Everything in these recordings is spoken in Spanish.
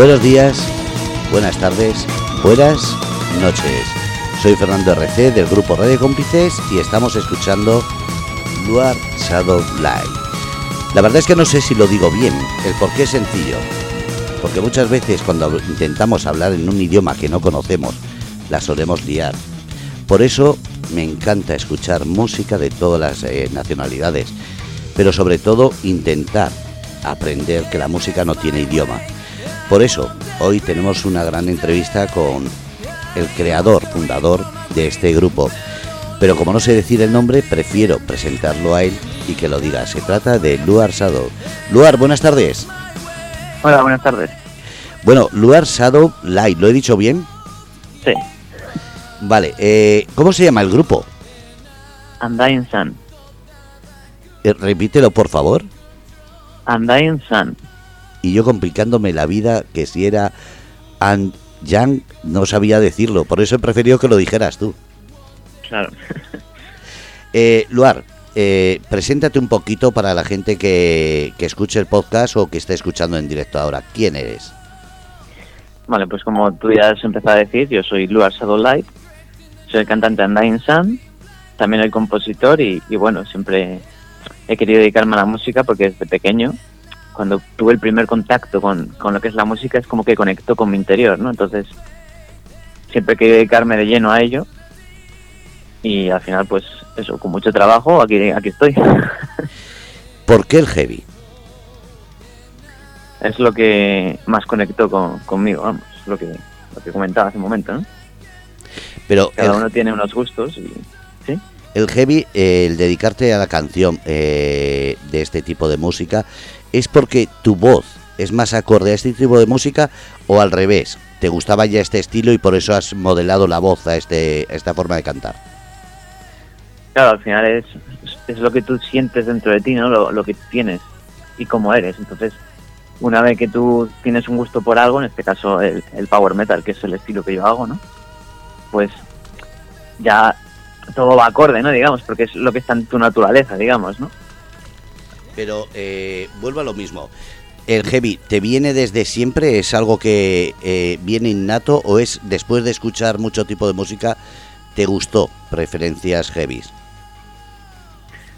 Buenos días, buenas tardes, buenas noches. Soy Fernando RC del grupo Radio Cómplices y estamos escuchando Luar Shadow Light. La verdad es que no sé si lo digo bien, el por qué es sencillo. Porque muchas veces cuando intentamos hablar en un idioma que no conocemos, la solemos liar. Por eso me encanta escuchar música de todas las eh, nacionalidades, pero sobre todo intentar aprender que la música no tiene idioma. Por eso, hoy tenemos una gran entrevista con el creador, fundador de este grupo. Pero como no sé decir el nombre, prefiero presentarlo a él y que lo diga. Se trata de Luar Shadow. Luar, buenas tardes. Hola, buenas tardes. Bueno, Luar Shadow Light, ¿lo he dicho bien? Sí. Vale, eh, ¿cómo se llama el grupo? Undying Sun. Eh, repítelo, por favor. Undying Sun. Y yo complicándome la vida que si era And Yang no sabía decirlo, por eso he preferido que lo dijeras tú. Claro. Eh, Luar, eh, preséntate un poquito para la gente que, que escuche el podcast o que esté escuchando en directo ahora. ¿Quién eres? Vale, pues como tú ya has empezado a decir, yo soy Luar Light, soy el cantante Undying Sun, también el compositor y, y bueno, siempre he querido dedicarme a la música porque desde pequeño, cuando tuve el primer contacto con, con lo que es la música, es como que conecto con mi interior, ¿no? Entonces, siempre querido dedicarme de lleno a ello y al final, pues eso, con mucho trabajo, aquí, aquí estoy. ¿Por qué el heavy? es lo que más conectó con, conmigo, vamos, lo que, lo que comentaba hace un momento, ¿no? Pero Cada el, uno tiene unos gustos y... El heavy, el dedicarte a la canción eh, de este tipo de música, ¿es porque tu voz es más acorde a este tipo de música o al revés? ¿Te gustaba ya este estilo y por eso has modelado la voz a, este, esta forma de cantar? Claro, al final es, es lo que tú sientes dentro de ti, ¿no? Lo, lo que tienes y cómo eres. Entonces, una vez que tú tienes un gusto por algo, en este caso el, el power metal, que es el estilo que yo hago, ¿no? Pues ya todo va acorde, ¿no? Digamos, porque es lo que está en tu naturaleza, digamos, ¿no? Pero eh, vuelvo a lo mismo. ¿El heavy te viene desde siempre? ¿Es algo que eh, viene innato o es después de escuchar mucho tipo de música te gustó preferencias heavies?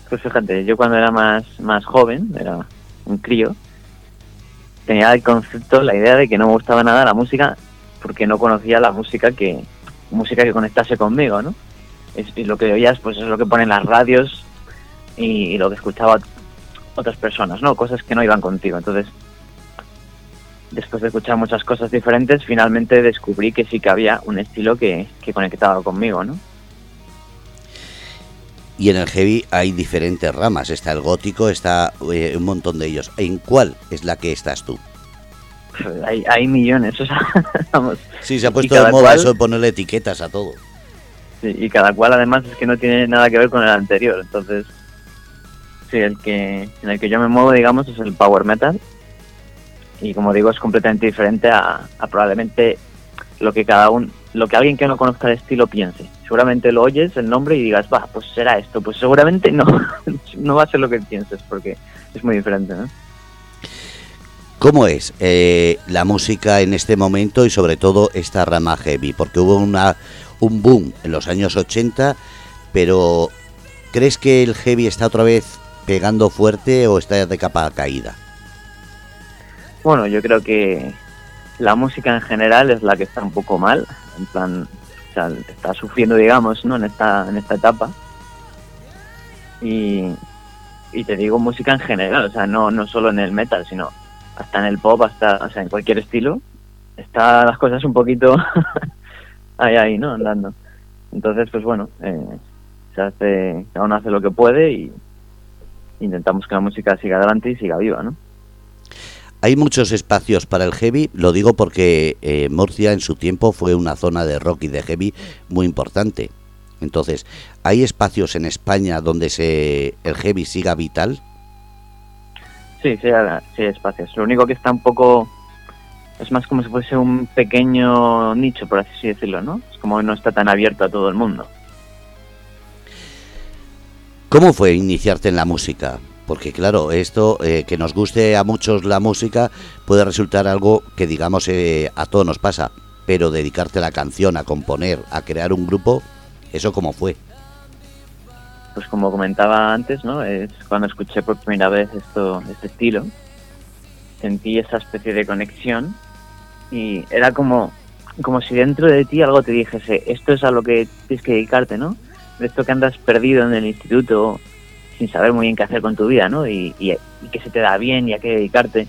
Pues fíjate, yo cuando era más, más joven, era un crío, tenía el concepto, la idea de que no me gustaba nada la música porque no conocía la música que música que conectase conmigo, ¿no? Es, y lo que oías pues es lo que ponen las radios y, y lo que escuchaba otras personas, ¿no? Cosas que no iban contigo. Entonces, después de escuchar muchas cosas diferentes, finalmente descubrí que sí que había un estilo que, que conectaba conmigo, ¿no? Y en el heavy hay diferentes ramas. Está el gótico, está eh, un montón de ellos. ¿En cuál es la que estás tú? Hay, hay millones, o sea, vamos. Sí, se ha puesto de moda cual- eso de ponerle etiquetas a todo. Sí, y cada cual además es que no tiene nada que ver con el anterior. Entonces, sí, el que en el que yo me muevo, digamos, es el power metal. Y como digo, es completamente diferente a, probablemente lo que cada uno, lo que alguien que no conozca el estilo piense. Seguramente lo oyes el nombre y digas, va, pues será esto. Pues seguramente no, no va a ser lo que pienses porque es muy diferente, ¿no? ¿Cómo es eh, la música en este momento y sobre todo esta rama heavy? Porque hubo una, un boom en los años 80, pero ¿crees que el heavy está otra vez pegando fuerte o está de capa caída? Bueno, yo creo que la música en general es la que está un poco mal, en plan, o sea, está sufriendo, digamos, ¿no? En esta, en esta etapa. Y, y te digo música en general, o sea, no, no solo en el metal, sino hasta en el pop, hasta, o sea, en cualquier estilo. Está las cosas un poquito ahí, ahí, ¿no? Andando. Entonces, pues bueno, eh, se hace, cada uno hace lo que puede y intentamos que la música siga adelante y siga viva, ¿no? Hay muchos espacios para el heavy, lo digo porque eh, Murcia en su tiempo fue una zona de rock y de heavy muy importante. Entonces, ¿hay espacios en España donde se, el heavy siga vital? Sí, sí, sí hay espacios. Lo único que está un poco... Es más como si fuese un pequeño nicho, por así decirlo, ¿no? Es como que no está tan abierto a todo el mundo. ¿Cómo fue iniciarte en la música? Porque claro, esto eh, que nos guste a muchos la música puede resultar algo que digamos eh, a todos nos pasa, pero dedicarte a la canción, a componer, a crear un grupo, ¿eso cómo fue? Pues como comentaba antes, ¿no? Es cuando escuché por primera vez esto, este estilo, sentí esa especie de conexión y era como, como si dentro de ti algo te dijese, esto es a lo que tienes que dedicarte, ¿no? De esto que andas perdido en el instituto sin saber muy bien qué hacer con tu vida, ¿no? Y, y, que se te da bien y a qué dedicarte.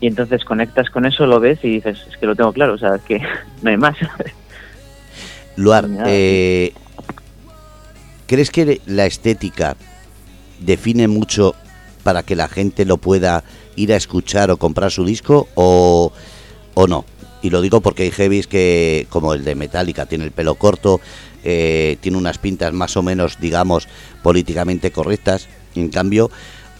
Y entonces conectas con eso, lo ves y dices, es que lo tengo claro, o sea, es que no hay más. Luar, eh, ¿crees que la estética define mucho para que la gente lo pueda ir a escuchar o comprar su disco o, o no? Y lo digo porque hay heavies que, como el de Metallica, tiene el pelo corto, eh, tiene unas pintas más o menos, digamos, políticamente correctas. En cambio,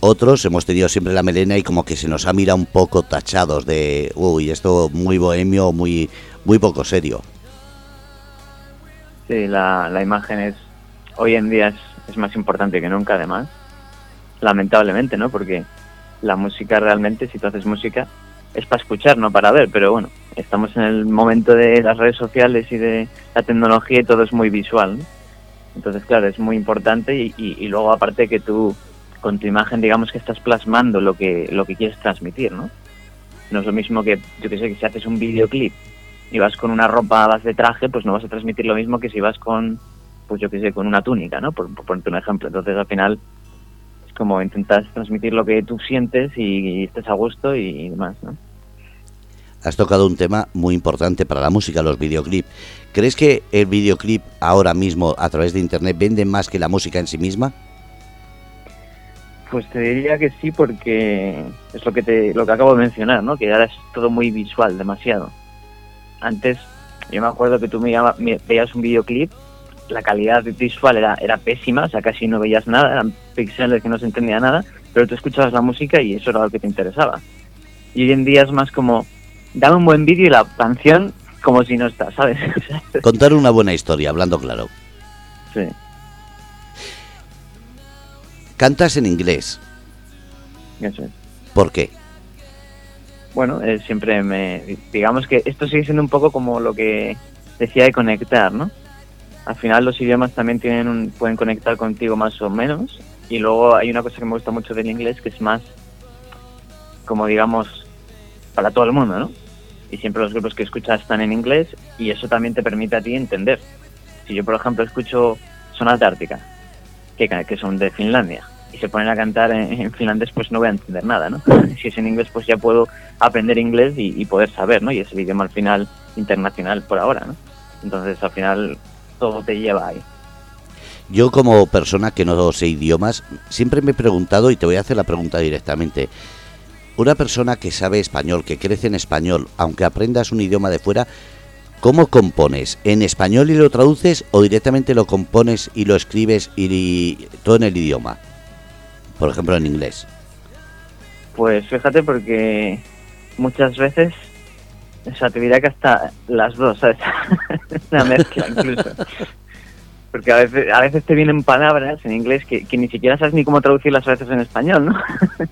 otros hemos tenido siempre la melena y como que se nos ha mirado un poco tachados de, uy, esto muy bohemio, muy, muy poco serio. Sí, la, la imagen es, hoy en día es, es más importante que nunca, además. Lamentablemente, ¿no? Porque la música realmente, si tú haces música, es para escuchar, no para ver, pero bueno, estamos en el momento de las redes sociales y de la tecnología y todo es muy visual. Entonces, claro, es muy importante y, y, luego aparte que tú con tu imagen digamos que estás plasmando lo que, lo que quieres transmitir, ¿no? No es lo mismo que, yo que sé, que si haces un videoclip y vas con una ropa base de traje, pues no vas a transmitir lo mismo que si vas con, pues yo que sé, con una túnica, ¿no? Por, por ponerte un ejemplo. Entonces, al final, como intentas transmitir lo que tú sientes y, y estés a gusto y, y demás, ¿no? has tocado un tema muy importante para la música, los videoclips. ¿Crees que el videoclip ahora mismo a través de internet vende más que la música en sí misma? Pues te diría que sí, porque es lo que te, lo que acabo de mencionar, ¿no? Que ahora es todo muy visual, demasiado. Antes, yo me acuerdo que tú me, me veías un videoclip, la calidad visual era, era pésima, o sea, casi no veías nada, eran píxeles que no se entendía nada, pero tú escuchabas la música y eso era lo que te interesaba. Y hoy en día es más como, dame un buen vídeo y la canción como si no está, ¿sabes? Contar una buena historia, hablando claro. Sí. Cantas en inglés. Eso es. ¿Por qué? Bueno, eh, siempre me... Digamos que esto sigue siendo un poco como lo que decía de conectar, ¿no? Al final los idiomas también tienen un, pueden conectar contigo más o menos. Y luego hay una cosa que me gusta mucho del inglés que es más como digamos para todo el mundo, ¿no? Y siempre los grupos que escuchas están en inglés y eso también te permite a ti entender. Si yo, por ejemplo, escucho Sonas de Ártica, que, que son de Finlandia, y se ponen a cantar en, en, finlandés, pues no voy a entender nada, ¿no? Si es en inglés, pues ya puedo aprender inglés y, y, poder saber, ¿no? Y es el idioma al final internacional por ahora, ¿no? Entonces, al final, todo te lleva ahí. Yo como persona que no sé idiomas, siempre me he preguntado, y te voy a hacer la pregunta directamente, una persona que sabe español, que crece en español, aunque aprendas un idioma de fuera, ¿cómo compones? ¿En español y lo traduces o directamente lo compones y lo escribes y, y todo en el idioma? Por ejemplo, en inglés. Pues fíjate porque muchas veces, o sea, te dirá que hasta las dos, ¿sabes? Una mezcla incluso. Porque a veces, a veces te vienen palabras en inglés que, que ni siquiera sabes ni cómo traducirlas a veces en español, ¿no?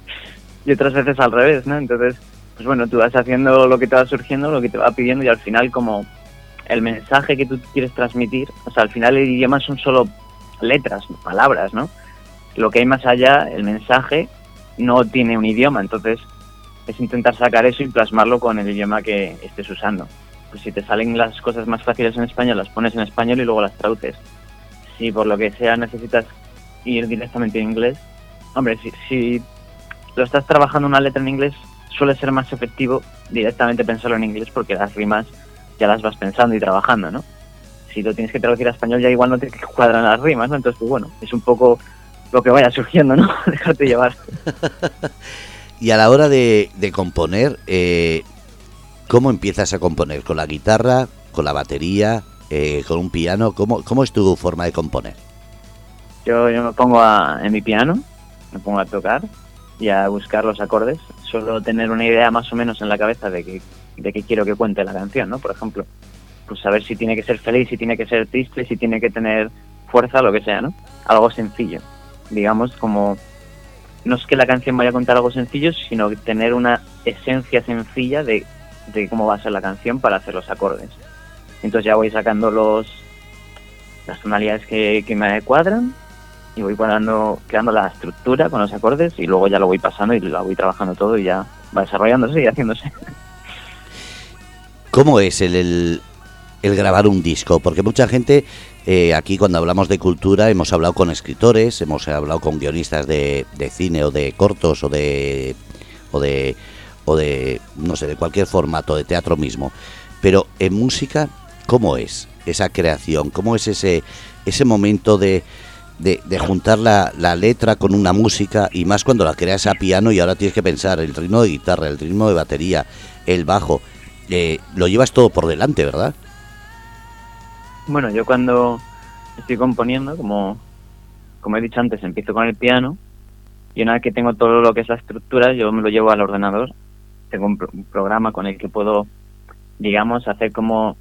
y otras veces al revés, ¿no? Entonces, pues bueno, tú vas haciendo lo que te va surgiendo, lo que te va pidiendo y al final como el mensaje que tú quieres transmitir, o sea, al final el idioma son solo letras, palabras, ¿no? Lo que hay más allá, el mensaje, no tiene un idioma, entonces es intentar sacar eso y plasmarlo con el idioma que estés usando. Pues si te salen las cosas más fáciles en español, las pones en español y luego las traduces. Si por lo que sea necesitas ir directamente en inglés, hombre, si, lo estás trabajando una letra en inglés, suele ser más efectivo directamente pensarlo en inglés porque las rimas ya las vas pensando y trabajando, ¿no? Si lo tienes que traducir a español ya igual no te cuadran las rimas, ¿no? Entonces, pues bueno, es un poco lo que vaya surgiendo, ¿no? Dejarte llevar. y a la hora de, de componer, eh, ¿cómo empiezas a componer? ¿Con la guitarra? ¿Con la batería? Eh, ¿Con un piano? ¿Cómo, ¿Cómo es tu forma de componer? Yo, yo me pongo a, en mi piano, me pongo a tocar y a buscar los acordes, solo tener una idea más o menos en la cabeza de que, de que quiero que cuente la canción, ¿no? Por ejemplo, pues saber si tiene que ser feliz, si tiene que ser triste, si tiene que tener fuerza, lo que sea, ¿no? Algo sencillo, digamos como no es que la canción vaya a contar algo sencillo, sino tener una esencia sencilla de, de cómo va a ser la canción para hacer los acordes. Entonces ya voy sacando los las tonalidades que, que me cuadran y voy creando la estructura con los acordes y luego ya lo voy pasando y lo voy trabajando todo y ya va desarrollándose y haciéndose. ¿Cómo es el, el grabar un disco? Porque mucha gente, eh, aquí cuando hablamos de cultura, hemos hablado con escritores, hemos hablado con guionistas de, de cine o de cortos o de, o de, o de, no sé, de cualquier formato, de teatro mismo. Pero en música, ¿cómo es esa creación? ¿Cómo es ese, ese momento de, de, de juntar la, la, letra con una música y más cuando la creas a piano y ahora tienes que pensar el ritmo de guitarra, el ritmo de batería, el bajo? Eh, lo llevas todo por delante, ¿verdad? Bueno, yo cuando estoy componiendo, como, como he dicho antes, empiezo con el piano y una vez que tengo todo lo que es la estructura, yo me lo llevo al ordenador. Tengo un, pro un programa con el que puedo, digamos, hacer como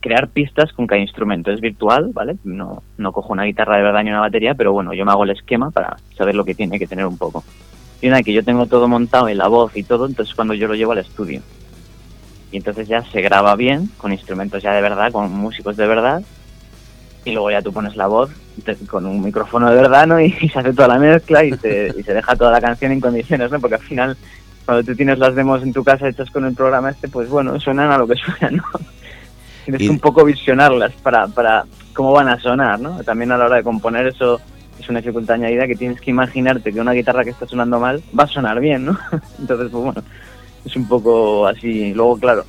crear pistas con cada instrumento. Es virtual, ¿vale? No, no cojo una guitarra de verdad ni una batería, pero bueno, yo me hago el esquema para saber lo que tiene que tener un poco. Y una vez que yo tengo todo montado en la voz y todo, entonces cuando yo lo llevo al estudio. Y entonces ya se graba bien, con instrumentos ya de verdad, con músicos de verdad, y luego ya tú pones la voz con un micrófono de verdad, ¿no? Y, y se hace toda la mezcla y se, y se deja toda la canción en condiciones, ¿no? Porque al final, cuando tú tienes las demos en tu casa hechas con el programa este, pues bueno, suenan a lo que suenan, ¿no? Tienes que un poco visionarlas para, para cómo van a sonar, ¿no? También a la hora de componer eso es una dificultad añadida que tienes que imaginarte que una guitarra que está sonando mal va a sonar bien, ¿no? Entonces, pues bueno, es un poco así. Luego, claro,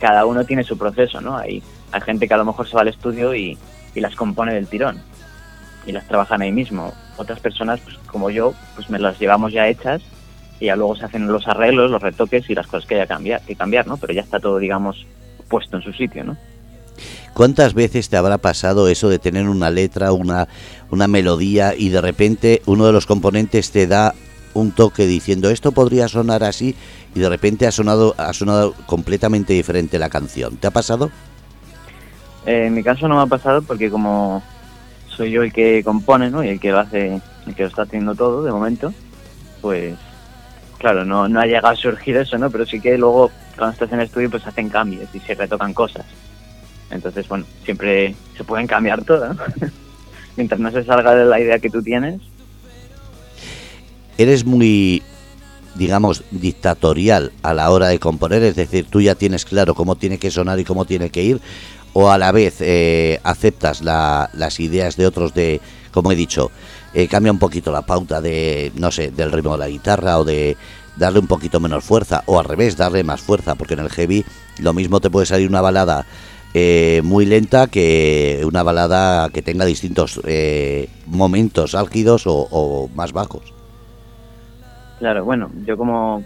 cada uno tiene su proceso, ¿no? Hay, hay gente que a lo mejor se va al estudio y, y las compone del tirón y las trabajan ahí mismo. Otras personas, pues como yo, pues me las llevamos ya hechas y ya luego se hacen los arreglos, los retoques y las cosas que haya que cambiar, ¿no? Pero ya está todo, digamos, puesto en su sitio, ¿no? ¿Cuántas veces te habrá pasado eso de tener una letra, una, una melodía y de repente uno de los componentes te da un toque diciendo esto podría sonar así y de repente ha sonado ha sonado completamente diferente la canción. ¿Te ha pasado? Eh, en mi caso no me ha pasado porque como soy yo el que compone, ¿no? Y el que lo hace, el que lo está haciendo todo de momento, pues claro, no, no ha llegado a surgir eso, ¿no? Pero sí que luego cuando estás en el estudio pues hacen cambios y se retocan cosas. Entonces, bueno, siempre se pueden cambiar todas. ¿no? Mientras no se salga de la idea que tú tienes. Eres muy, digamos, dictatorial a la hora de componer, es decir, tú ya tienes claro cómo tiene que sonar y cómo tiene que ir, o a la vez eh, aceptas la, las ideas de otros de, como he dicho, eh, cambia un poquito la pauta de, no sé, del ritmo de la guitarra o de darle un poquito menos fuerza, o al revés, darle más fuerza, porque en el heavy lo mismo te puede salir una balada eh, muy lenta que una balada que tenga distintos eh, momentos álgidos o, o, más bajos. Claro, bueno, yo como,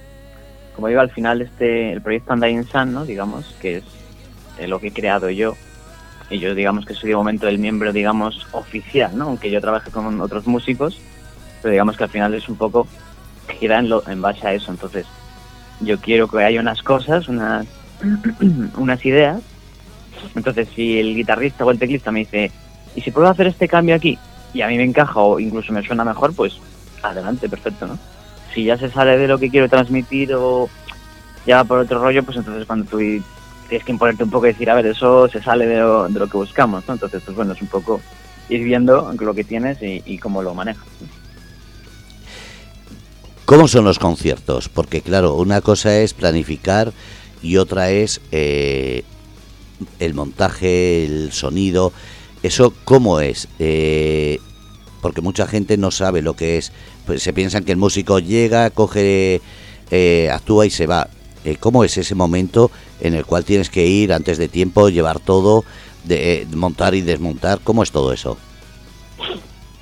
como digo, al final este el proyecto Undying Sun, ¿no? digamos, que es lo que he creado yo, y yo digamos que soy de momento el miembro, digamos, oficial, ¿no? aunque yo trabaje con otros músicos, pero digamos que al final es un poco gira en, lo, en base a eso, entonces yo quiero que haya unas cosas, unas, unas ideas, entonces, si el guitarrista o el teclista me dice, ¿y si puedo hacer este cambio aquí? Y a mí me encaja o incluso me suena mejor, pues adelante, perfecto, ¿no? Si ya se sale de lo que quiero transmitir o ya por otro rollo, pues entonces cuando tú tienes que imponerte un poco y decir, a ver, eso se sale de lo, que buscamos, ¿no? Entonces, pues bueno, es un poco ir viendo lo que tienes y, cómo lo manejas. ¿Cómo son los conciertos? Porque claro, una cosa es planificar y otra es eh, el montaje, el sonido, eso cómo es, eh, porque mucha gente no sabe lo que es, pues se piensan que el músico llega, coge, eh, actúa y se va. Eh, ¿Cómo es ese momento en el cual tienes que ir antes de tiempo, llevar todo, de, eh, montar y desmontar? ¿Cómo es todo eso?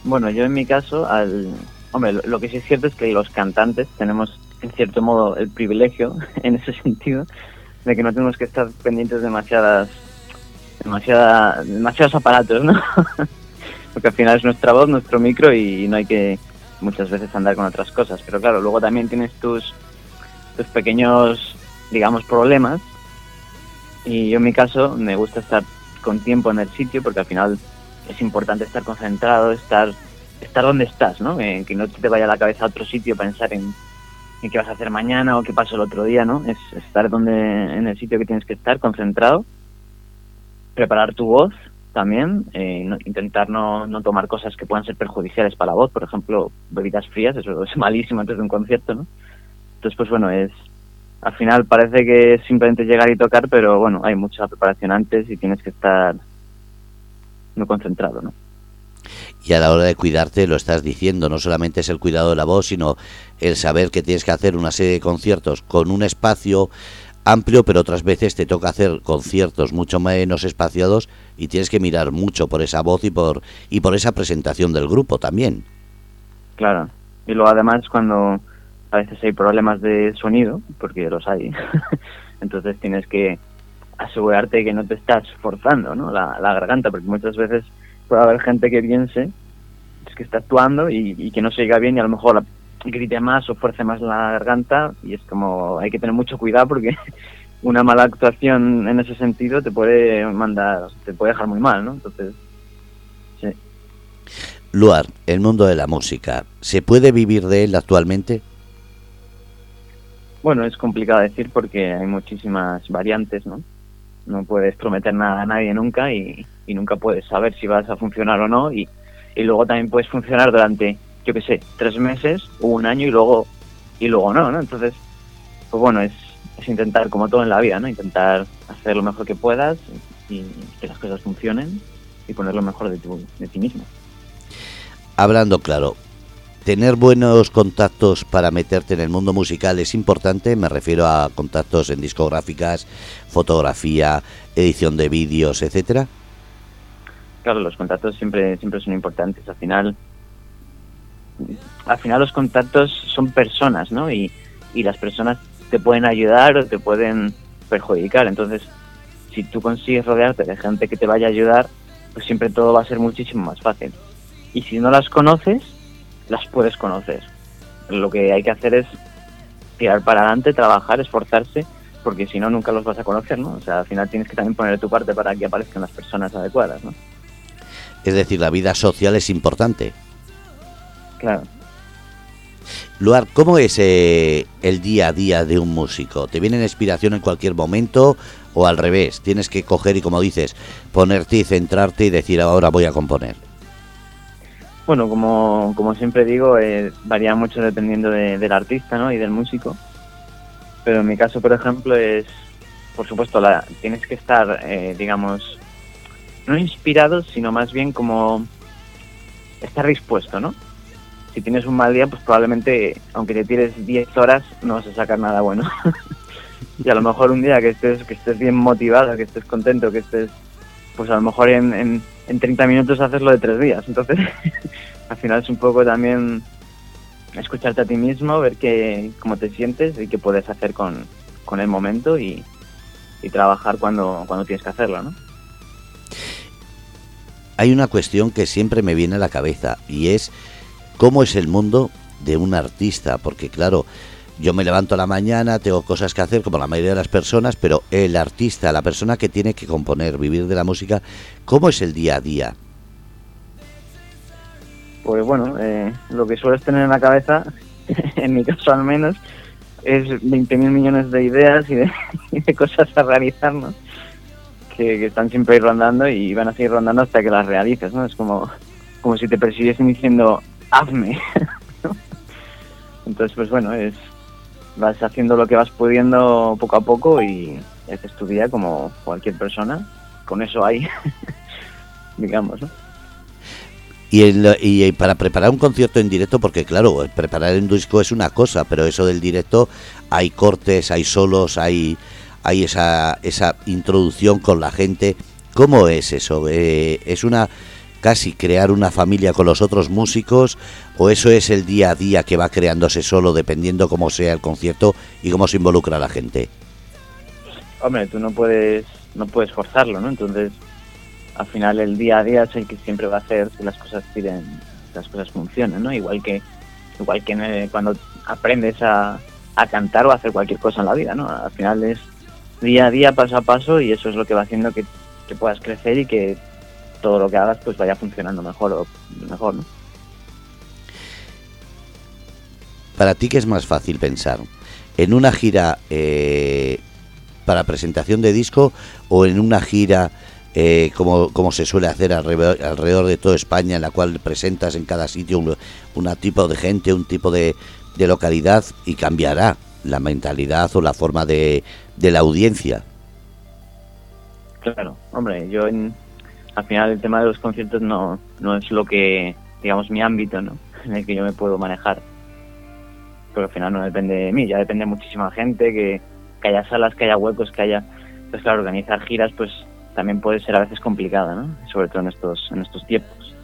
Bueno, yo en mi caso, al, hombre, lo, que sí es cierto es que los cantantes tenemos en cierto modo el privilegio en ese sentido de que no tenemos que estar pendientes de demasiadas, demasiada, demasiados aparatos, ¿no? Porque al final es nuestra voz, nuestro micro y no hay que muchas veces andar con otras cosas. Pero claro, luego también tienes tus, tus pequeños, digamos, problemas. Y yo en mi caso me gusta estar con tiempo en el sitio porque al final es importante estar concentrado, estar estar donde estás, ¿no? Que, que no te vaya la cabeza a otro sitio pensar en, en qué vas a hacer mañana o qué pasó el otro día, ¿no? Es estar donde en el sitio que tienes que estar, concentrado, preparar tu voz también, eh, intentar no, no tomar cosas que puedan ser perjudiciales para la voz, por ejemplo, bebidas frías, eso es malísimo antes de un concierto, ¿no? Entonces, pues bueno, es al final parece que es simplemente llegar y tocar, pero bueno, hay mucha preparación antes y tienes que estar muy concentrado, ¿no? Y a la hora de cuidarte, lo estás diciendo, no solamente es el cuidado de la voz, sino el saber que tienes que hacer una serie de conciertos con un espacio amplio, pero otras veces te toca hacer conciertos mucho menos espaciados y tienes que mirar mucho por esa voz y por y por esa presentación del grupo también. Claro. Y luego además cuando a veces hay problemas de sonido, porque los hay, entonces tienes que asegurarte que no te estás forzando ¿no? la, garganta, porque muchas veces puede haber gente que piense es que está actuando y, y que no se llega bien y a lo mejor la, grite más o fuerce más la garganta y es como hay que tener mucho cuidado porque una mala actuación en ese sentido te puede mandar, te puede dejar muy mal, ¿no? Entonces, sí. Luar, el mundo de la música, ¿se puede vivir de él actualmente? Bueno, es complicado decir porque hay muchísimas variantes, ¿no? No puedes prometer nada a nadie nunca y, y nunca puedes saber si vas a funcionar o no y, y luego también puedes funcionar durante yo qué sé, tres meses o un año y luego y luego no, ¿no? Entonces, pues bueno, es, es intentar, como todo en la vida, ¿no? Intentar hacer lo mejor que puedas y que las cosas funcionen y poner lo mejor de, tu, de ti mismo. Hablando claro, tener buenos contactos para meterte en el mundo musical es importante, me refiero a contactos en discográficas, fotografía, edición de vídeos, etcétera. Claro, los contactos siempre siempre son importantes. Al final, al final los contactos son personas, ¿no? Y, y las personas te pueden ayudar o te pueden perjudicar. Entonces, si tú consigues rodearte de gente que te vaya a ayudar, pues siempre todo va a ser muchísimo más fácil. Y si no las conoces, las puedes conocer. Lo que hay que hacer es tirar para adelante, trabajar, esforzarse, porque si no, nunca los vas a conocer, ¿no? O sea, al final tienes que también poner tu parte para que aparezcan las personas adecuadas, ¿no? Es decir, la vida social es importante. Claro. Luar, ¿cómo es eh, el día a día de un músico? ¿Te viene la inspiración en cualquier momento o al revés? Tienes que coger y, como dices, ponerte y centrarte y decir ahora voy a componer. Bueno, como, como siempre digo, eh, varía mucho dependiendo de, del artista ¿no? y del músico. Pero en mi caso, por ejemplo, es, por supuesto, la, tienes que estar, eh, digamos, no inspirado, sino más bien como estar dispuesto, ¿no? Si tienes un mal día, pues probablemente, aunque te tires 10 horas, no vas a sacar nada bueno. y a lo mejor un día que estés, que estés bien motivado, que estés contento, que estés, pues a lo mejor en, en, en 30 minutos haces lo de tres días. Entonces, al final es un poco también escucharte a ti mismo, ver qué, cómo te sientes y qué puedes hacer con, con el momento y, y trabajar cuando, cuando tienes que hacerlo, ¿no? Hay una cuestión que siempre me viene a la cabeza y es cómo es el mundo de un artista, porque claro, yo me levanto a la mañana, tengo cosas que hacer como la mayoría de las personas, pero el artista, la persona que tiene que componer, vivir de la música, ¿cómo es el día a día? Pues bueno, eh, lo que sueles tener en la cabeza, en mi caso al menos, es 20.000 millones de ideas y de, cosas a realizar, ¿no? Que, que, están siempre rondando y van a seguir rondando hasta que las realices, ¿no? Es como, como si te persiguiesen diciendo, hazme. Entonces, pues bueno, es vas haciendo lo que vas pudiendo poco a poco y haces tu día como cualquier persona. Con eso hay, digamos, ¿no? Y, el, y para preparar un concierto en directo, porque claro, preparar un disco es una cosa, pero eso del directo hay cortes, hay solos, hay, hay esa, esa introducción con la gente. ¿Cómo es eso? Eh, ¿Es una casi crear una familia con los otros músicos o eso es el día a día que va creándose solo dependiendo cómo sea el concierto y cómo se involucra la gente? Hombre, tú no puedes no puedes forzarlo, ¿no? Entonces, al final el día a día es el que siempre va a hacer que las cosas tiren, las cosas funcionen, ¿no? Igual que igual que cuando aprendes a, a cantar o a hacer cualquier cosa en la vida, ¿no? Al final es día a día, paso a paso y eso es lo que va haciendo que, que puedas crecer y que todo lo que hagas pues vaya funcionando mejor o mejor, ¿no? ¿Para ti qué es más fácil pensar? ¿En una gira eh, para presentación de disco o en una gira eh, como, como se suele hacer alrededor, de toda España, en la cual presentas en cada sitio un, tipo de gente, un tipo de, de, localidad y cambiará la mentalidad o la forma de, de la audiencia? Claro, hombre, yo al final el tema de los conciertos no, no es lo que, digamos, mi ámbito, ¿no? En el que yo me puedo manejar. Pero al final no depende de mí, ya depende de muchísima gente, que, que haya salas, que haya huecos, que haya... Pues claro, organizar giras pues también puede ser a veces complicada, ¿no? Sobre todo en estos, en estos tiempos.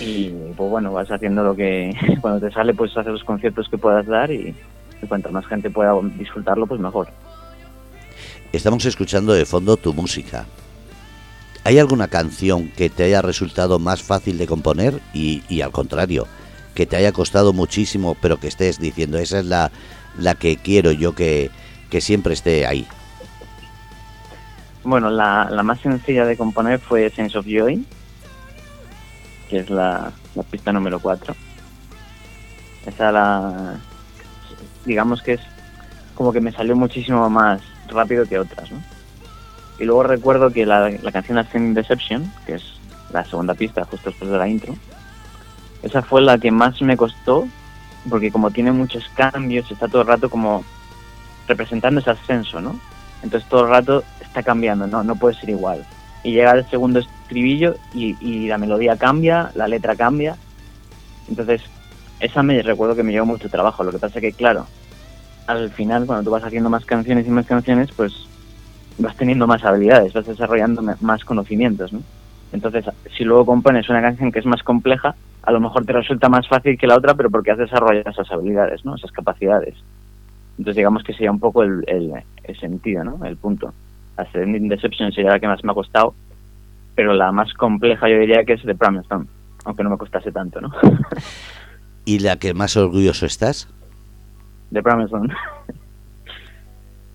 Y pues bueno, vas haciendo lo que cuando te sale pues hacer los conciertos que puedas dar y, y cuanto más gente pueda disfrutarlo pues mejor. Estamos escuchando de fondo tu música. ¿Hay alguna canción que te haya resultado más fácil de componer y, al contrario, que te haya costado muchísimo pero que estés diciendo esa es la, la que quiero yo que, que siempre esté ahí? Bueno, la, la, más sencilla de componer fue Sense of Joy, que es la, la pista número 4. Esa la... digamos que es como que me salió muchísimo más rápido que otras, ¿no? Y luego recuerdo que la, la canción Ascending Deception, que es la segunda pista justo después de la intro, esa fue la que más me costó, porque como tiene muchos cambios, está todo el rato como representando ese ascenso, ¿no? Entonces todo el rato está cambiando, no, no puede ser igual. Y llega el segundo estribillo y, y la melodía cambia, la letra cambia. Entonces, esa me recuerdo que me llevó mucho trabajo. Lo que pasa que, claro, al final, cuando tú vas haciendo más canciones y más canciones, pues vas teniendo más habilidades, vas desarrollando más conocimientos, ¿no? Entonces, si luego compones una canción que es más compleja, a lo mejor te resulta más fácil que la otra, pero porque has desarrollado esas habilidades, ¿no? Esas capacidades. Entonces, digamos que sería un poco el, el, sentido, ¿no? El punto. Ascending Deception sería la que más me ha costado, pero la más compleja yo diría que es The Promised Stone, aunque no me costase tanto, ¿no? ¿Y la que más orgulloso estás? The Promised.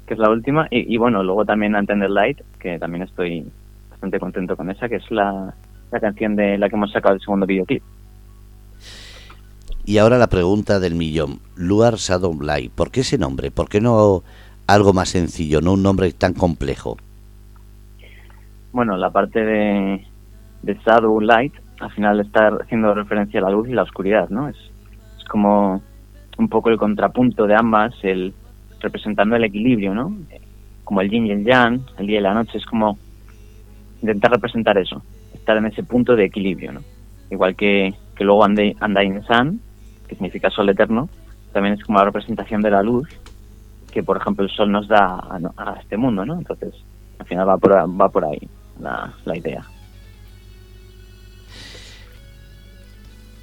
Que es la última. Y, bueno, luego también Antender Light, que también estoy bastante contento con esa, que es la, la canción de la que hemos sacado el segundo videoclip. Y ahora la pregunta del millón. Luar Shadow Light, ¿por qué ese nombre? ¿Por qué no algo más sencillo, no un nombre tan complejo? Bueno, la parte de, de Shadow Light al final está haciendo referencia a la luz y la oscuridad, ¿no? Es, es como un poco el contrapunto de ambas, el representando el equilibrio, ¿no? Como el yin y el yang, el día y la noche, es como intentar representar eso, estar en ese punto de equilibrio, ¿no? Igual que, que luego Undying Sun, que significa sol eterno, también es como la representación de la luz que, por ejemplo, el sol nos da a, este mundo, ¿no? Entonces, al final va por, va por ahí la, la idea.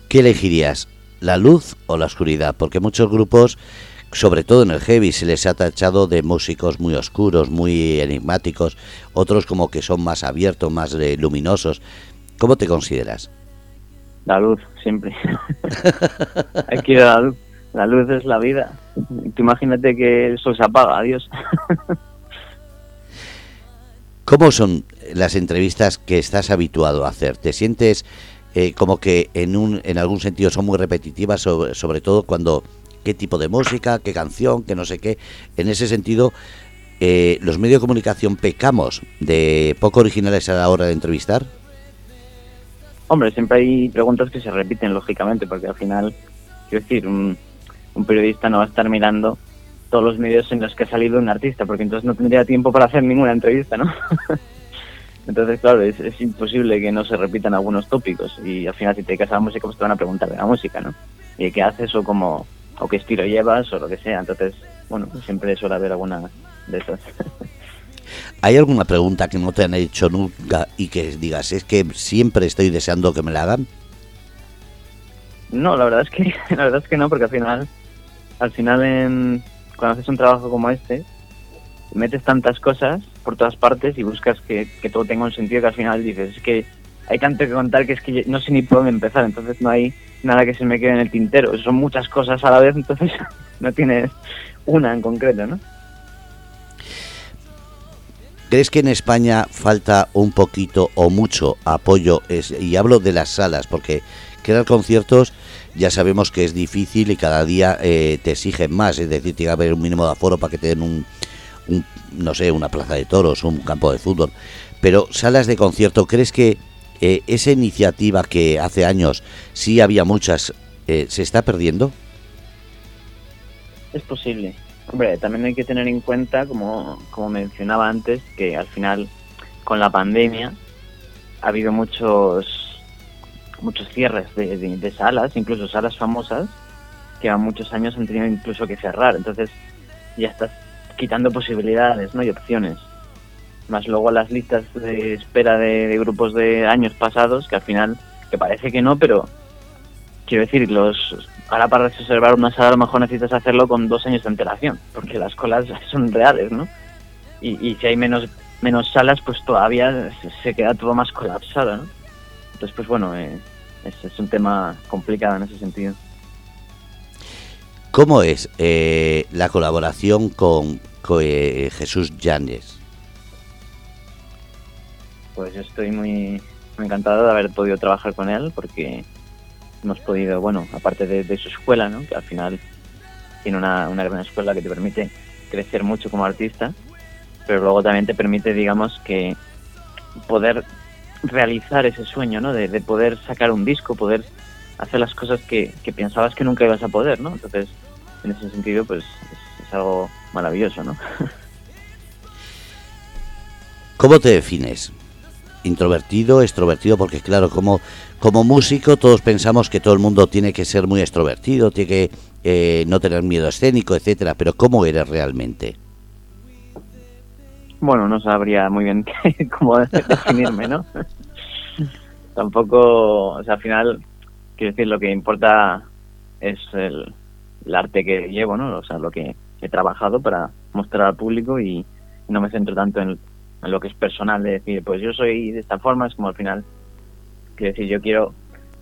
¿Qué elegirías? ¿La luz o la oscuridad? Porque muchos grupos sobre todo en el heavy se les ha tachado de músicos muy oscuros, muy enigmáticos, otros como que son más abiertos, más eh, luminosos. ¿Cómo te consideras? La luz, siempre. Hay que ir a la luz. La luz es la vida. Tú imagínate que el sol se apaga, adiós. ¿Cómo son las entrevistas que estás habituado a hacer? ¿Te sientes eh, como que en, un, en algún sentido son muy repetitivas, sobre, sobre todo cuando qué tipo de música, qué canción, qué no sé qué. En ese sentido, eh, los medios de comunicación pecamos de poco originales a la hora de entrevistar. Hombre, siempre hay preguntas que se repiten, lógicamente, porque al final, quiero decir, un, periodista no va a estar mirando todos los medios en los que ha salido un artista, porque entonces no tendría tiempo para hacer ninguna entrevista, ¿no? entonces, claro, es, es, imposible que no se repitan algunos tópicos y al final si te dedicas a música, pues te van a preguntar de la música, ¿no? Y qué haces o cómo, o qué estilo llevas o lo que sea. Entonces, bueno, siempre suele haber alguna de esas. ¿Hay alguna pregunta que no te han hecho nunca y que digas, es que siempre estoy deseando que me la hagan? No, la verdad es que la verdad es que no, porque al final al final en, cuando haces un trabajo como este metes tantas cosas por todas partes y buscas que, que todo tenga un sentido que al final dices, es que hay tanto que contar que es que no sé ni por dónde empezar, entonces no hay nada que se me quede en el tintero. Son muchas cosas a la vez, entonces no tienes una en concreto, ¿no? ¿Crees que en España falta un poquito o mucho apoyo? y hablo de las salas, porque crear conciertos ya sabemos que es difícil y cada día eh, te exigen más, es decir, tiene que haber un mínimo de aforo para que te den un, no sé, una plaza de toros, un campo de fútbol. Pero salas de concierto, ¿crees que eh, esa iniciativa que hace años sí había muchas, eh, se está perdiendo? Es posible. Hombre, también hay que tener en cuenta, como, como mencionaba antes, que al final con la pandemia ha habido muchos muchos cierres de, de, salas, incluso salas famosas, que a muchos años han tenido incluso que cerrar. Entonces ya estás quitando posibilidades ¿no? y opciones. Más luego las listas de espera de, grupos de años pasados, que al final, que parece que no, pero quiero decir, los ahora para reservar una sala a lo mejor necesitas hacerlo con dos años de antelación, porque las colas son reales, ¿no? Y, y si hay menos menos salas, pues todavía se queda todo más colapsado, ¿no? Entonces, pues bueno, eh, es, un tema complicado en ese sentido. ¿Cómo es eh, la colaboración con, eh, Jesús Llanes? Pues yo estoy muy, encantado de haber podido trabajar con él porque hemos podido, bueno, aparte de, su escuela, ¿no? que al final tiene una, una gran escuela que te permite crecer mucho como artista, pero luego también te permite, digamos, que poder realizar ese sueño, ¿no? De, poder sacar un disco, poder hacer las cosas que, pensabas que nunca ibas a poder, ¿no? Entonces, en ese sentido, pues es, algo maravilloso, ¿no? ¿Cómo te defines? Introvertido, extrovertido, porque claro, como, como músico todos pensamos que todo el mundo tiene que ser muy extrovertido, tiene que eh, no tener miedo escénico, etcétera, pero ¿cómo eres realmente? Bueno, no sabría muy bien cómo definirme, ¿no? Tampoco, o sea, al final, quiero decir, lo que importa es el, arte que llevo, ¿no? O sea, lo que he trabajado para mostrar al público y no me centro tanto en, lo que es personal, de decir, pues yo soy de esta forma, es como al final, quiero decir, yo quiero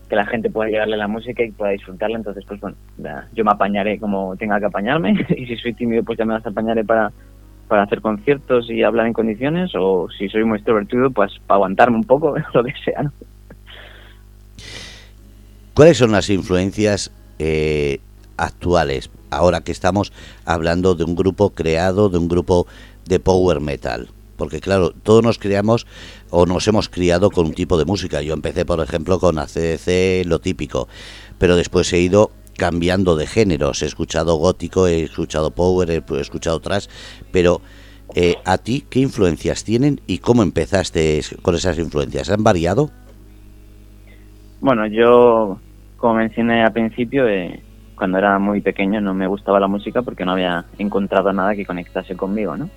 que la gente pueda llegarle la música y pueda disfrutarla, entonces pues bueno, yo me apañaré como tenga que apañarme y si soy tímido pues ya me las apañaré para para hacer conciertos y hablar en condiciones o si soy muy extrovertido, pues para aguantarme un poco, lo que sea. ¿Cuáles son las influencias eh, actuales, ahora que estamos hablando de un grupo creado, de un grupo de power metal? Porque claro, todos nos criamos o nos hemos criado con un tipo de música. Yo empecé, por ejemplo, con ACDC, lo típico, pero después he ido cambiando de géneros. He escuchado gótico, he escuchado power, he escuchado trash, pero eh, ¿a ti qué influencias tienen y cómo empezaste con esas influencias? ¿Han variado? Bueno, yo, como mencioné al principio, eh, cuando era muy pequeño no me gustaba la música porque no había encontrado nada que conectase conmigo, ¿no?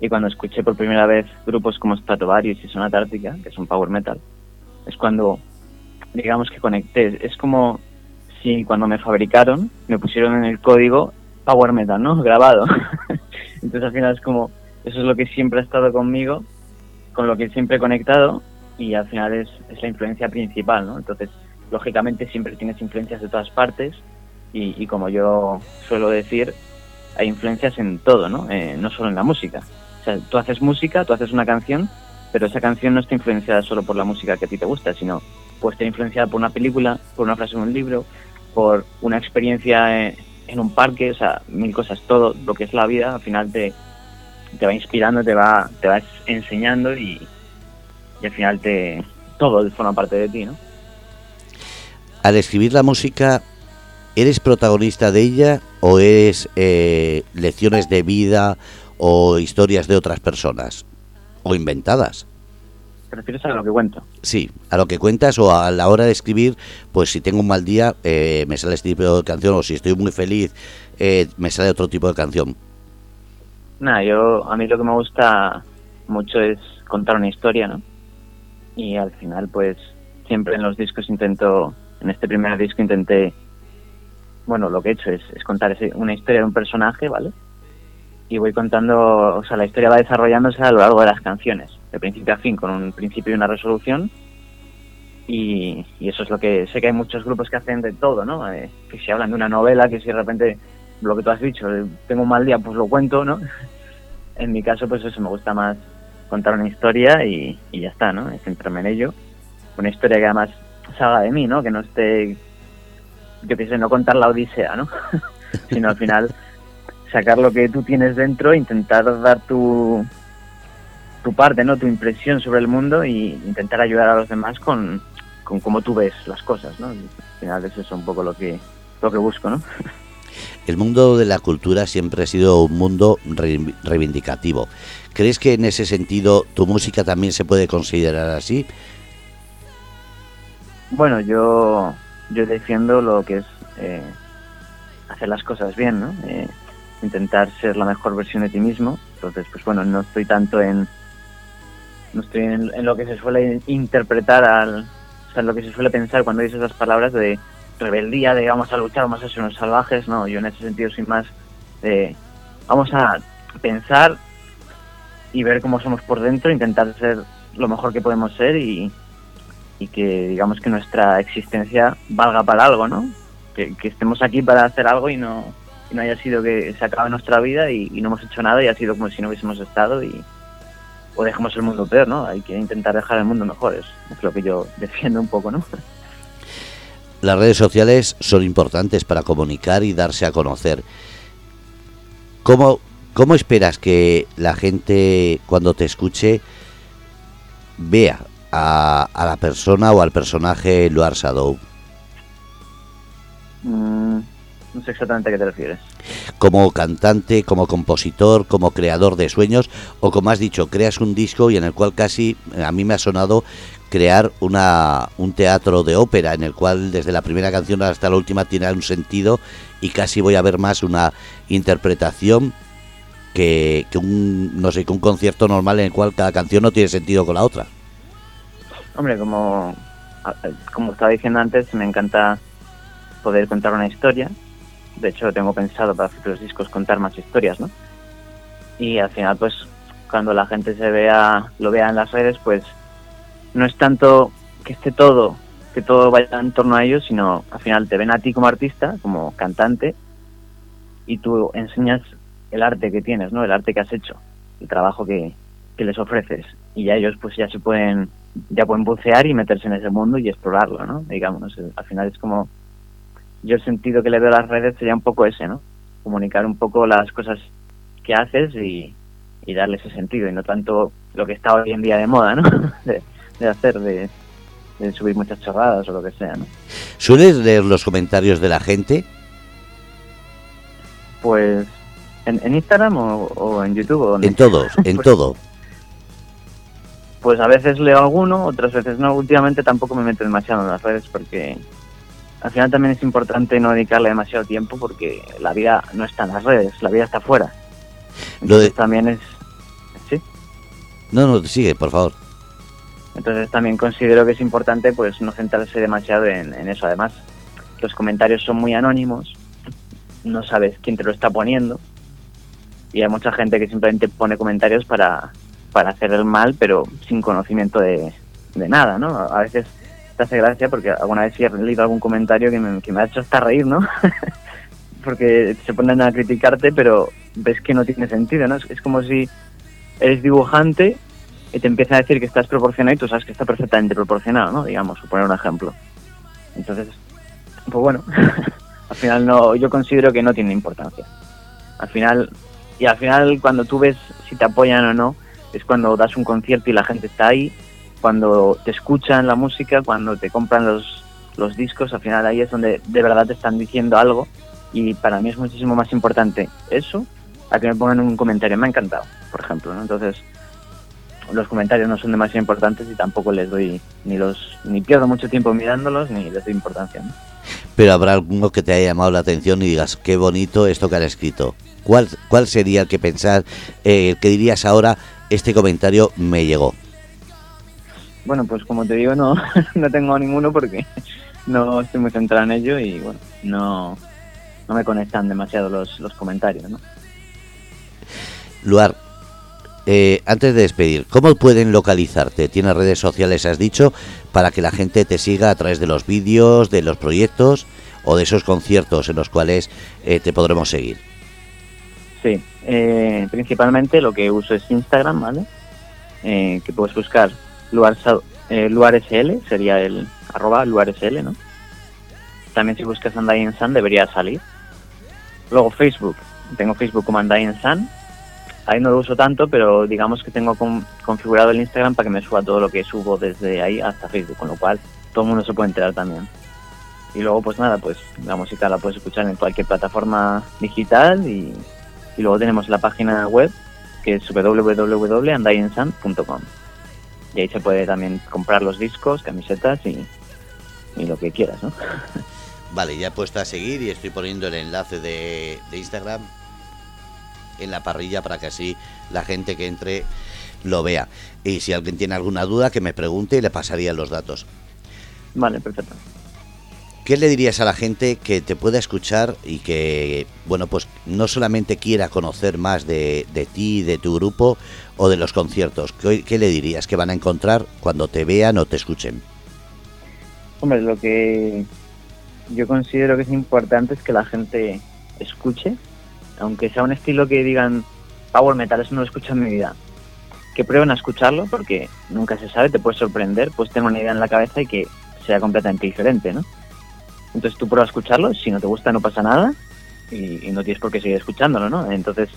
Y cuando escuché por primera vez grupos como Stratovarius y Sonata Ártica, que es un power metal, es cuando, digamos que conecté. Es como si cuando me fabricaron me pusieron en el código Power Metal, ¿no? Grabado. Entonces al final es como, eso es lo que siempre ha estado conmigo, con lo que siempre he conectado y al final es, es la influencia principal, ¿no? Entonces, lógicamente siempre tienes influencias de todas partes y, como yo suelo decir, hay influencias en todo, ¿no? Eh, no solo en la música. Tú haces música, tú haces una canción, pero esa canción no está influenciada solo por la música que a ti te gusta, sino puede estar influenciada por una película, por una frase en un libro, por una experiencia en un parque, o sea, mil cosas, todo lo que es la vida, al final te, te va inspirando, te va, te va enseñando y, al final te todo forma parte de ti, ¿no? Al escribir la música, ¿eres protagonista de ella o eres eh, lecciones de vida o historias de otras personas o inventadas? ¿Te refieres a lo que cuento? Sí, a lo que cuentas o a la hora de escribir, pues si tengo un mal día eh, me sale este tipo de canción o si estoy muy feliz eh, me sale otro tipo de canción. Nada, yo a mí lo que me gusta mucho es contar una historia, ¿no? Y al final pues siempre en los discos intento, en este primer disco intenté, bueno, lo que he hecho es, contar una historia de un personaje, ¿vale? Y voy contando, o sea, la historia va desarrollándose a lo largo de las canciones de principio a fin, con un principio y una resolución. Y, eso es lo que sé que hay muchos grupos que hacen de todo, ¿no? Eh, que si hablan de una novela, que si de repente lo que tú has dicho, eh, tengo un mal día, pues lo cuento, ¿no? en mi caso, pues eso, me gusta más contar una historia y, ya está, ¿no? Centrarme en ello. Una historia que además salga de mí, ¿no? Que no esté yo qué sé, no contar la odisea, ¿no? Sino al final sacar lo que tú tienes dentro, intentar dar tu, tu parte, ¿no? Tu impresión sobre el mundo y intentar ayudar a los demás con, con cómo tú ves las cosas, ¿no? Al final eso es un poco lo que, lo que busco, ¿no? El mundo de la cultura siempre ha sido un mundo reivindicativo. ¿Crees que en ese sentido tu música también se puede considerar así? Bueno, yo, yo defiendo lo que es eh, hacer las cosas bien, ¿no? Eh, intentar ser la mejor versión de ti mismo. Entonces, pues bueno, no estoy tanto en no estoy en, lo que se suele interpretar al, o sea, en lo que se suele pensar cuando dices esas palabras de rebeldía, de vamos a luchar, vamos a ser unos salvajes, no, yo en ese sentido soy más de vamos a pensar y ver cómo somos por dentro, intentar ser lo mejor que podemos ser y, y que digamos que nuestra existencia valga para algo, ¿no? Que, estemos aquí para hacer algo y no, no haya sido que se acabe nuestra vida y, no hemos hecho nada y ha sido como si no hubiésemos estado y o dejamos el mundo peor, ¿no? Hay que intentar dejar el mundo mejor, es, es lo que yo defiendo un poco, ¿no? Las redes sociales son importantes para comunicar y darse a conocer. ¿Cómo, cómo esperas que la gente cuando te escuche vea a, a la persona o al personaje Luar Shadow? Mm, no sé exactamente a qué te refieres. Como cantante, como compositor, como creador de sueños, o como has dicho, creas un disco y en el cual casi a mí me ha sonado crear una, un teatro de ópera en el cual desde la primera canción hasta la última tiene un sentido y casi voy a ver más una interpretación que, que un no sé que un concierto normal en el cual cada canción no tiene sentido con la otra. Hombre, como, como estaba diciendo antes, me encanta poder contar una historia. De hecho, tengo pensado para futuros discos contar más historias, ¿no? Y al final, pues, cuando la gente se vea, lo vea en las redes, pues, no es tanto que esté todo, que todo vaya en torno a ellos, sino al final te ven a ti como artista, como cantante, y tú enseñas el arte que tienes, ¿no? El arte que has hecho, el trabajo que, que les ofreces. Y ya ellos, pues, ya se pueden ya pueden bucear y meterse en ese mundo y explorarlo, ¿no? Digamos, al final es como, yo el sentido que le doy a las redes sería un poco ese, ¿no? Comunicar un poco las cosas que haces y, darle ese sentido y no tanto lo que está hoy en día de moda, ¿no? de, hacer, de, subir muchas chorradas o lo que sea, ¿no? ¿Sueles leer los comentarios de la gente? Pues en, Instagram o, en YouTube. ¿o en todos, en pues todo pues a veces leo alguno, otras veces no. Últimamente tampoco me meto demasiado en las redes porque al final también es importante no dedicarle demasiado tiempo porque la vida no está en las redes, la vida está afuera. Entonces también es... ¿Sí? No, no, sigue, por favor. Entonces también considero que es importante pues no centrarse demasiado en, en eso. Además, los comentarios son muy anónimos, no sabes quién te lo está poniendo y hay mucha gente que simplemente pone comentarios para para hacer el mal, pero sin conocimiento de, nada, ¿no? A veces te hace gracia porque alguna vez he leído algún comentario que me, que me ha hecho hasta reír, ¿no? porque se ponen a criticarte, pero ves que no tiene sentido, ¿no? Es, como si eres dibujante y te empieza a decir que estás proporcionado y tú sabes que está perfectamente proporcionado, ¿no? Digamos, por poner un ejemplo. Entonces, pues bueno, al final no, yo considero que no tiene importancia. Al final, y al final cuando tú ves si te apoyan o no, es cuando das un concierto y la gente está ahí, cuando te escuchan la música, cuando te compran los, los discos, al final ahí es donde de verdad te están diciendo algo y para mí es muchísimo más importante eso a que me pongan un comentario. Me ha encantado, por ejemplo. ¿no? Entonces, los comentarios no son demasiado importantes y tampoco les doy ni los ni pierdo mucho tiempo mirándolos ni les doy importancia. Pero habrá alguno que te haya llamado la atención y digas, qué bonito esto que han escrito. ¿Cuál, cuál sería el que pensar, eh, que dirías ahora, este comentario me llegó. Bueno, pues como te digo, no, no tengo ninguno porque no estoy muy centrado en ello y bueno, no, no me conectan demasiado los, los comentarios, ¿no? Luar, eh, antes de despedir, ¿cómo pueden localizarte? ¿Tienes redes sociales, has dicho, para que la gente te siga a través de los vídeos, de los proyectos o de esos conciertos en los cuales eh, te podremos seguir? Sí, eh, principalmente lo que uso es Instagram, ¿vale? Eh, que puedes buscar lugar, eh, sería el arroba luarsl, ¿no? también si buscas Undying Sun debería salir. Luego Facebook, tengo Facebook como Undying Sun, ahí no lo uso tanto, pero digamos que tengo configurado el Instagram para que me suba todo lo que subo desde ahí hasta Facebook, con lo cual todo el mundo se puede enterar también. Y luego pues nada, pues la música la puedes escuchar en cualquier plataforma digital y, y luego tenemos la página web que es www.undyingsun.com y ahí se puede también comprar los discos, camisetas y, y lo que quieras, ¿no? Vale, ya he puesto a seguir y estoy poniendo el enlace de, de Instagram en la parrilla para que así la gente que entre lo vea. Y si alguien tiene alguna duda, que me pregunte y le pasaría los datos. Vale, perfecto. ¿Qué le dirías a la gente que te pueda escuchar y que, bueno, pues no solamente quiera conocer más de, de ti, de tu grupo o de los conciertos? ¿Qué, ¿Qué, le dirías que van a encontrar cuando te vean o te escuchen? Hombre, lo que yo considero que es importante es que la gente escuche, aunque sea un estilo que digan power metal, eso no lo escucho en mi vida. Que prueben a escucharlo porque nunca se sabe, te puede sorprender, pues tener una idea en la cabeza y que sea completamente diferente, ¿no? Entonces tú prueba a escucharlo, si no te gusta no pasa nada y, no tienes por qué seguir escuchándolo, ¿no? Entonces,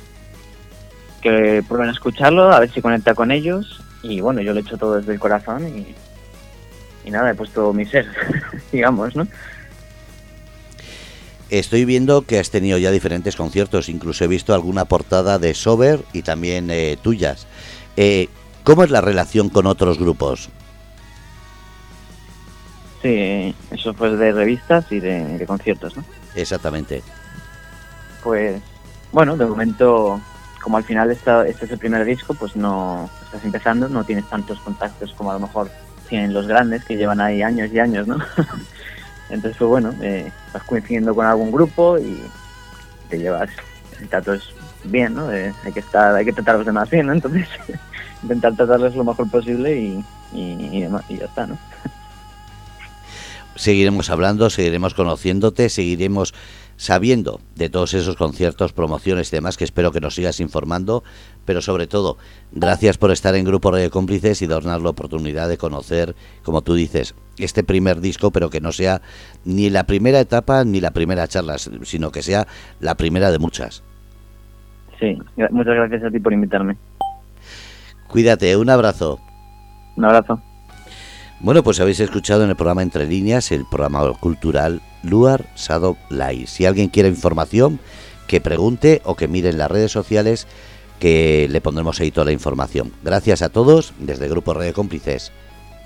que prueben a escucharlo, a ver si conecta con ellos y bueno, yo lo he hecho todo desde el corazón y, y nada, he puesto mi ser, digamos, ¿no? Estoy viendo que has tenido ya diferentes conciertos, incluso he visto alguna portada de Sober y también eh, tuyas. Eh, ¿Cómo es la relación con otros grupos? Sí, eso fue de revistas y de, de conciertos, ¿no? Exactamente. Pues, bueno, de momento, como al final esta, este es el primer disco, pues no estás empezando, no tienes tantos contactos como a lo mejor tienen los grandes que llevan ahí años y años, ¿no? Entonces, pues bueno, eh, vas coincidiendo con algún grupo y te llevas el tratos bien, ¿no? Eh, hay que estar, hay que tratar a los demás bien, ¿no? Entonces, intentar tratarles lo mejor posible y, y, y, demás, y ya está, ¿no? Seguiremos hablando, seguiremos conociéndote, seguiremos sabiendo de todos esos conciertos, promociones y demás, que espero que nos sigas informando, pero sobre todo, gracias por estar en Grupo Radio Cómplices y darnos la oportunidad de conocer, como tú dices, este primer disco, pero que no sea ni la primera etapa ni la primera charla, sino que sea la primera de muchas. Sí, muchas gracias a ti por invitarme. Cuídate, un abrazo. Un abrazo. Bueno, pues habéis escuchado en el programa Entre Líneas, el programa cultural Luar Sado Lai. Si alguien quiere información, que pregunte o que mire en las redes sociales, que le pondremos ahí toda la información. Gracias a todos desde Grupo Radio Cómplices.